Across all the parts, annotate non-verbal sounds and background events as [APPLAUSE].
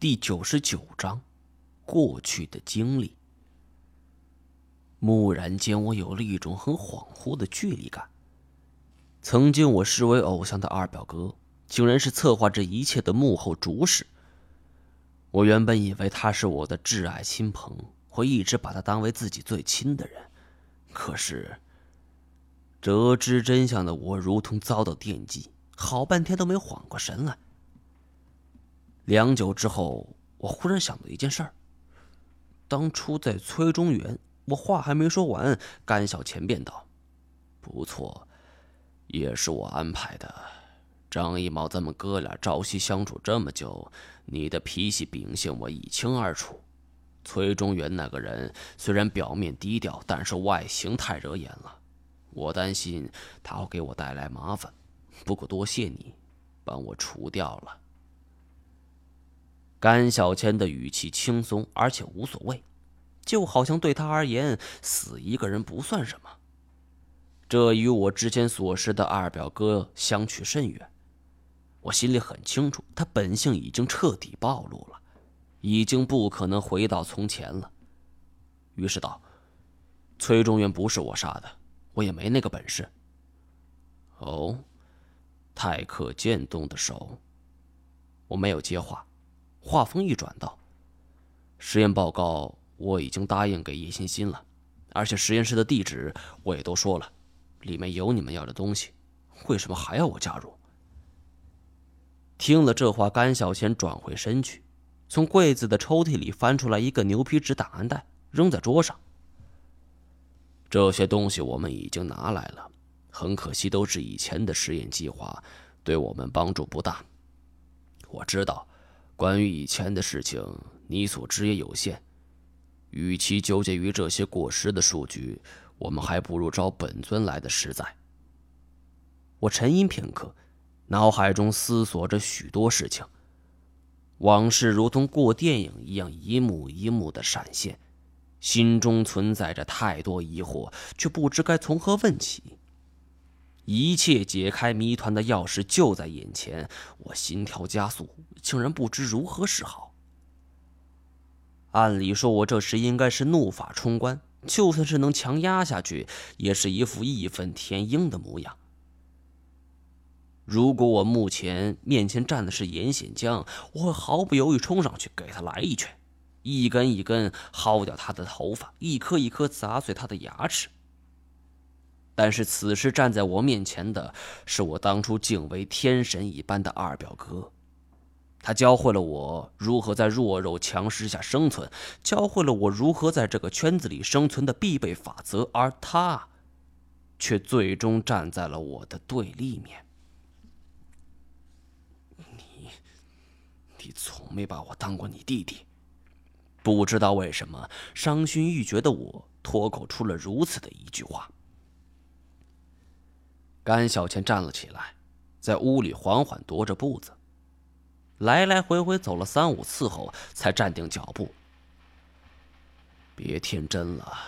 第九十九章，过去的经历。蓦然间，我有了一种很恍惚的距离感。曾经我视为偶像的二表哥，竟然是策划这一切的幕后主使。我原本以为他是我的挚爱亲朋，会一直把他当为自己最亲的人。可是，得知真相的我，如同遭到电击，好半天都没缓过神来。良久之后，我忽然想到一件事儿。当初在崔中原，我话还没说完，甘小钱便道：“不错，也是我安排的。张一毛，咱们哥俩朝夕相处这么久，你的脾气秉性我一清二楚。崔中原那个人虽然表面低调，但是外形太惹眼了，我担心他会给我带来麻烦。不过多谢你，帮我除掉了。”甘小千的语气轻松，而且无所谓，就好像对他而言，死一个人不算什么。这与我之前所识的二表哥相去甚远。我心里很清楚，他本性已经彻底暴露了，已经不可能回到从前了。于是道：“崔中原不是我杀的，我也没那个本事。”哦，太可见动的手。我没有接话。话锋一转道：“实验报告我已经答应给叶欣欣了，而且实验室的地址我也都说了，里面有你们要的东西，为什么还要我加入？”听了这话，甘小钱转回身去，从柜子的抽屉里翻出来一个牛皮纸档案袋，扔在桌上。这些东西我们已经拿来了，很可惜都是以前的实验计划，对我们帮助不大。我知道。关于以前的事情，你所知也有限。与其纠结于这些过时的数据，我们还不如找本尊来的实在。我沉吟片刻，脑海中思索着许多事情，往事如同过电影一样，一幕一幕的闪现，心中存在着太多疑惑，却不知该从何问起。一切解开谜团的钥匙就在眼前，我心跳加速，竟然不知如何是好。按理说，我这时应该是怒发冲冠，就算是能强压下去，也是一副义愤填膺的模样。如果我目前面前站的是严显江，我会毫不犹豫冲上去给他来一拳，一根一根薅掉他的头发，一颗一颗砸碎他的牙齿。但是此时站在我面前的是我当初敬为天神一般的二表哥，他教会了我如何在弱肉强食下生存，教会了我如何在这个圈子里生存的必备法则，而他，却最终站在了我的对立面。你，你从没把我当过你弟弟，不知道为什么伤心欲绝的我脱口出了如此的一句话。甘小倩站了起来，在屋里缓缓踱着步子，来来回回走了三五次后，才站定脚步。别天真了，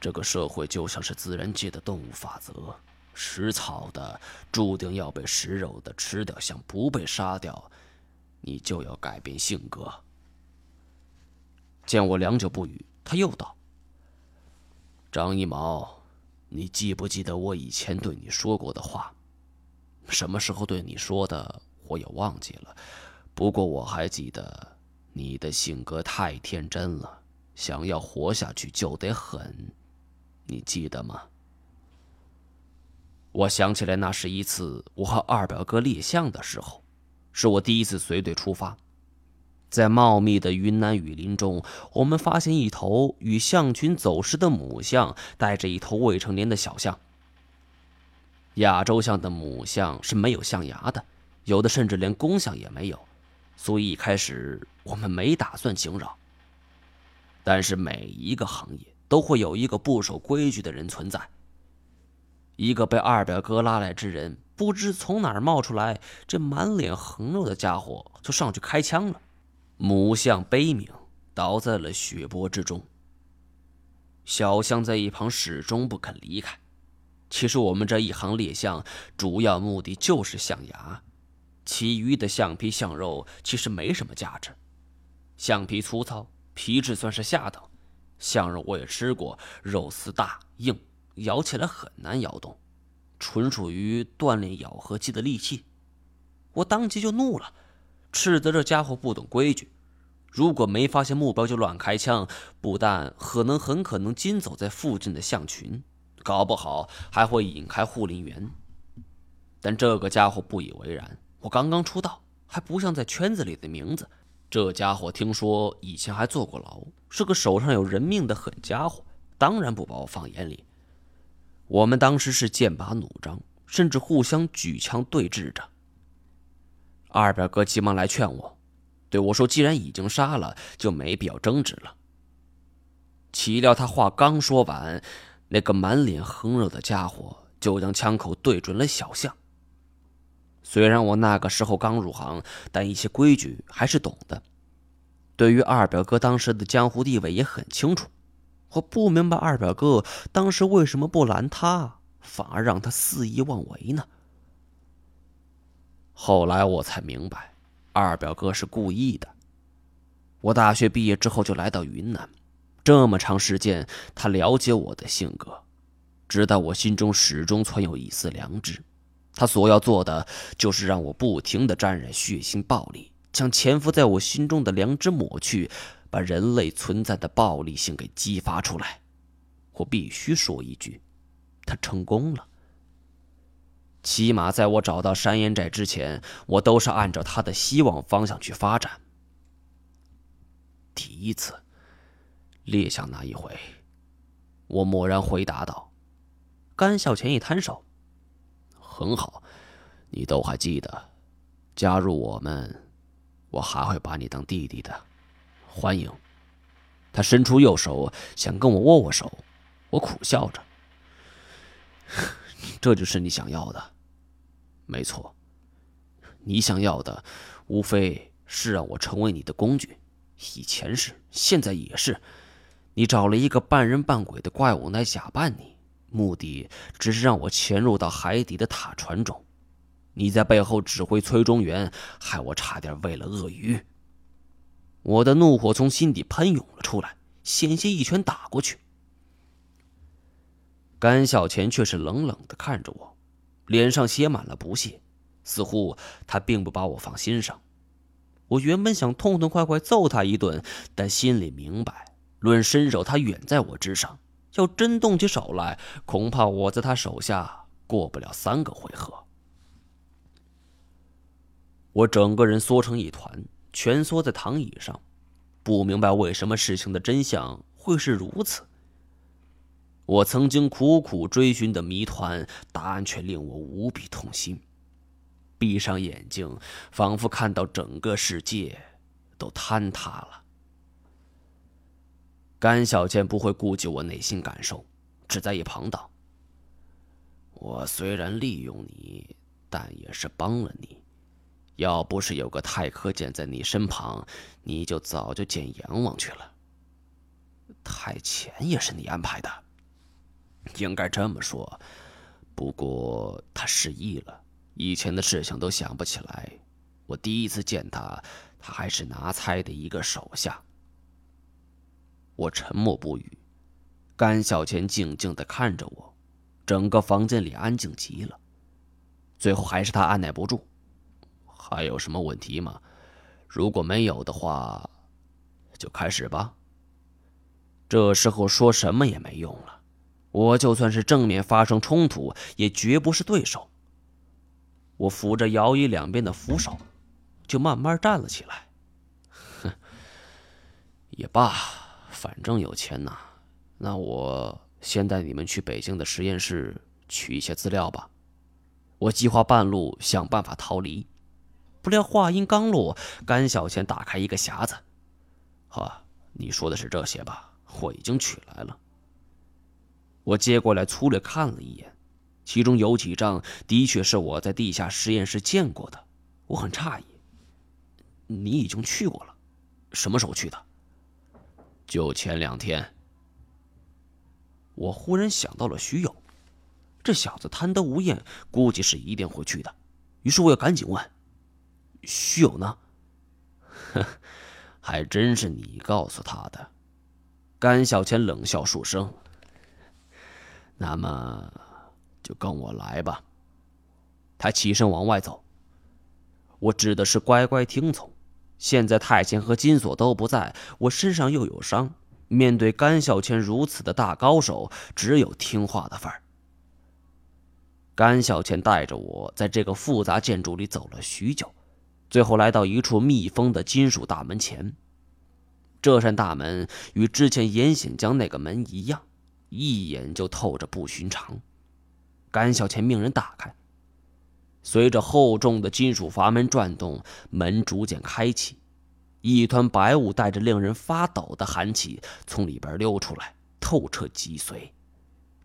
这个社会就像是自然界的动物法则，食草的注定要被食肉的吃掉，想不被杀掉，你就要改变性格。见我良久不语，他又道：“张一毛。”你记不记得我以前对你说过的话？什么时候对你说的，我也忘记了。不过我还记得，你的性格太天真了，想要活下去就得狠。你记得吗？我想起来，那是一次我和二表哥猎象的时候，是我第一次随队出发。在茂密的云南雨林中，我们发现一头与象群走失的母象，带着一头未成年的小象。亚洲象的母象是没有象牙的，有的甚至连公象也没有，所以一开始我们没打算惊扰。但是每一个行业都会有一个不守规矩的人存在。一个被二表哥拉来之人，不知从哪儿冒出来，这满脸横肉的家伙就上去开枪了。母象悲鸣，倒在了血泊之中。小象在一旁始终不肯离开。其实我们这一行猎象，主要目的就是象牙，其余的象皮、象肉其实没什么价值。橡皮粗糙，皮质算是下等。象肉我也吃过，肉丝大硬，咬起来很难咬动，纯属于锻炼咬合肌的利器。我当即就怒了，斥责这家伙不懂规矩。如果没发现目标就乱开枪，不但可能很可能惊走在附近的象群，搞不好还会引开护林员。但这个家伙不以为然。我刚刚出道，还不像在圈子里的名字。这家伙听说以前还坐过牢，是个手上有人命的狠家伙，当然不把我放眼里。我们当时是剑拔弩张，甚至互相举枪对峙着。二表哥急忙来劝我，对我说：“既然已经杀了，就没必要争执了。”岂料他话刚说完，那个满脸横肉的家伙就将枪口对准了小象。虽然我那个时候刚入行，但一些规矩还是懂的。对于二表哥当时的江湖地位也很清楚。我不明白二表哥当时为什么不拦他，反而让他肆意妄为呢？后来我才明白，二表哥是故意的。我大学毕业之后就来到云南，这么长时间，他了解我的性格，知道我心中始终存有一丝良知。他所要做的，就是让我不停的沾染血腥暴力，将潜伏在我心中的良知抹去，把人类存在的暴力性给激发出来。我必须说一句，他成功了。起码在我找到山岩寨之前，我都是按照他的希望方向去发展。第一次，猎象那一回，我蓦然回答道：“甘孝乾一摊手，很好，你都还记得，加入我们，我还会把你当弟弟的，欢迎。”他伸出右手想跟我握握手，我苦笑着：“ [LAUGHS] 这就是你想要的。”没错，你想要的无非是让我成为你的工具，以前是，现在也是。你找了一个半人半鬼的怪物来假扮你，目的只是让我潜入到海底的塔船中。你在背后指挥崔中原，害我差点喂了鳄鱼。我的怒火从心底喷涌了出来，险些一拳打过去。甘小钱却是冷冷的看着我。脸上写满了不屑，似乎他并不把我放心上。我原本想痛痛快快揍他一顿，但心里明白，论身手他远在我之上，要真动起手来，恐怕我在他手下过不了三个回合。我整个人缩成一团，蜷缩在躺椅上，不明白为什么事情的真相会是如此。我曾经苦苦追寻的谜团，答案却令我无比痛心。闭上眼睛，仿佛看到整个世界都坍塌了。甘小健不会顾及我内心感受，只在一旁道：“我虽然利用你，但也是帮了你。要不是有个太科剑在你身旁，你就早就见阎王去了。太乾也是你安排的。”应该这么说，不过他失忆了，以前的事情都想不起来。我第一次见他，他还是拿猜的一个手下。我沉默不语，甘小钱静静的看着我，整个房间里安静极了。最后还是他按耐不住，还有什么问题吗？如果没有的话，就开始吧。这时候说什么也没用了。我就算是正面发生冲突，也绝不是对手。我扶着摇椅两边的扶手，就慢慢站了起来。哼，也罢，反正有钱拿。那我先带你们去北京的实验室取一些资料吧。我计划半路想办法逃离。不料话音刚落，甘小倩打开一个匣子。哈，你说的是这些吧？我已经取来了。我接过来粗略看了一眼，其中有几张的确是我在地下实验室见过的，我很诧异。你已经去过了，什么时候去的？就前两天。我忽然想到了徐友，这小子贪得无厌，估计是一定会去的。于是我要赶紧问：“徐友呢？” [LAUGHS] 还真是你告诉他的。甘小钱冷笑数声。那么，就跟我来吧。他起身往外走。我指的是乖乖听从。现在太监和金锁都不在，我身上又有伤，面对甘小千如此的大高手，只有听话的份儿。甘小千带着我在这个复杂建筑里走了许久，最后来到一处密封的金属大门前。这扇大门与之前严显江那个门一样，一眼就透着不寻常。甘小倩命人打开。随着厚重的金属阀门转动，门逐渐开启，一团白雾带着令人发抖的寒气从里边溜出来，透彻脊髓。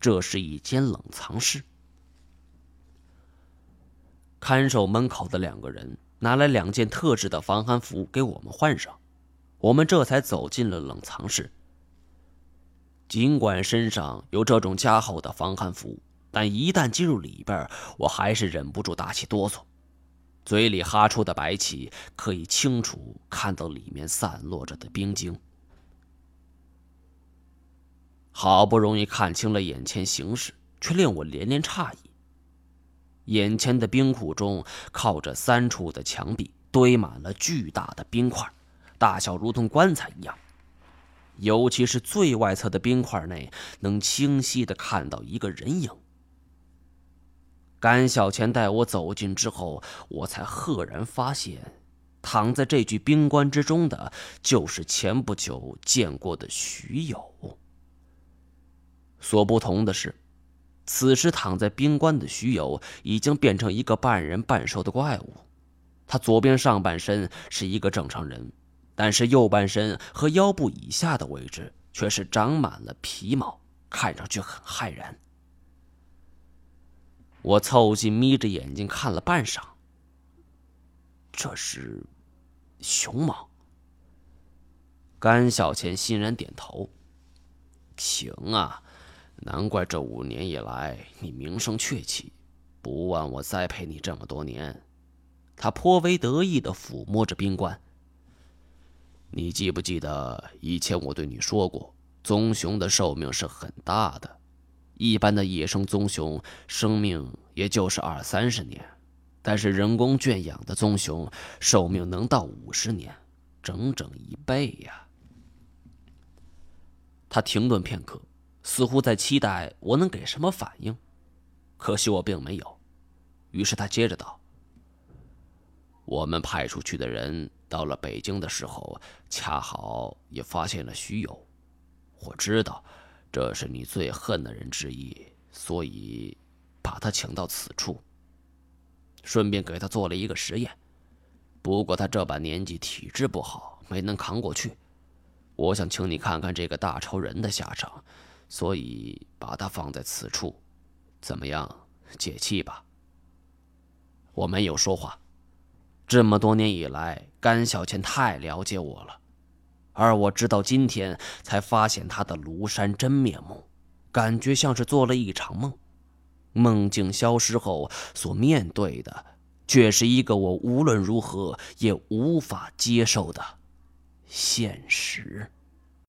这是一间冷藏室。看守门口的两个人拿来两件特制的防寒服给我们换上，我们这才走进了冷藏室。尽管身上有这种加厚的防寒服。但一旦进入里边，我还是忍不住打起哆嗦，嘴里哈出的白气可以清楚看到里面散落着的冰晶。好不容易看清了眼前形势，却令我连连诧异。眼前的冰库中，靠着三处的墙壁堆满了巨大的冰块，大小如同棺材一样。尤其是最外侧的冰块内，能清晰的看到一个人影。甘小钱带我走近之后，我才赫然发现，躺在这具冰棺之中的，就是前不久见过的徐友。所不同的是，此时躺在冰棺的徐友已经变成一个半人半兽的怪物。他左边上半身是一个正常人，但是右半身和腰部以下的位置却是长满了皮毛，看上去很骇人。我凑近，眯着眼睛看了半晌。这是熊猫。甘小钱欣然点头：“行啊，难怪这五年以来你名声鹊起，不枉我栽培你这么多年。”他颇为得意的抚摸着冰棺。你记不记得以前我对你说过，棕熊的寿命是很大的。一般的野生棕熊生命也就是二三十年，但是人工圈养的棕熊寿命能到五十年，整整一倍呀！他停顿片刻，似乎在期待我能给什么反应，可惜我并没有。于是他接着道：“我们派出去的人到了北京的时候，恰好也发现了徐友，我知道。”这是你最恨的人之一，所以把他请到此处，顺便给他做了一个实验。不过他这把年纪体质不好，没能扛过去。我想请你看看这个大超人的下场，所以把他放在此处，怎么样？解气吧。我没有说话。这么多年以来，甘小倩太了解我了。而我直到今天才发现他的庐山真面目，感觉像是做了一场梦。梦境消失后，所面对的却是一个我无论如何也无法接受的现实。